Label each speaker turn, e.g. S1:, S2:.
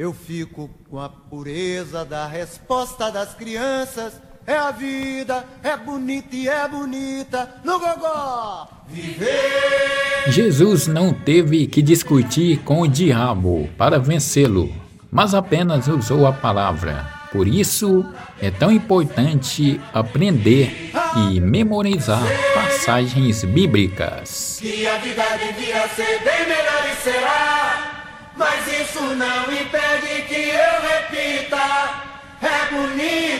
S1: Eu fico com a pureza da resposta das crianças. É a vida, é bonita e é bonita. No gogó! Viver!
S2: Jesus não teve que discutir com o diabo para vencê-lo, mas apenas usou a palavra. Por isso é tão importante aprender e memorizar passagens bíblicas.
S1: Que a vida devia ser bem melhor e será. Mas isso não impede. É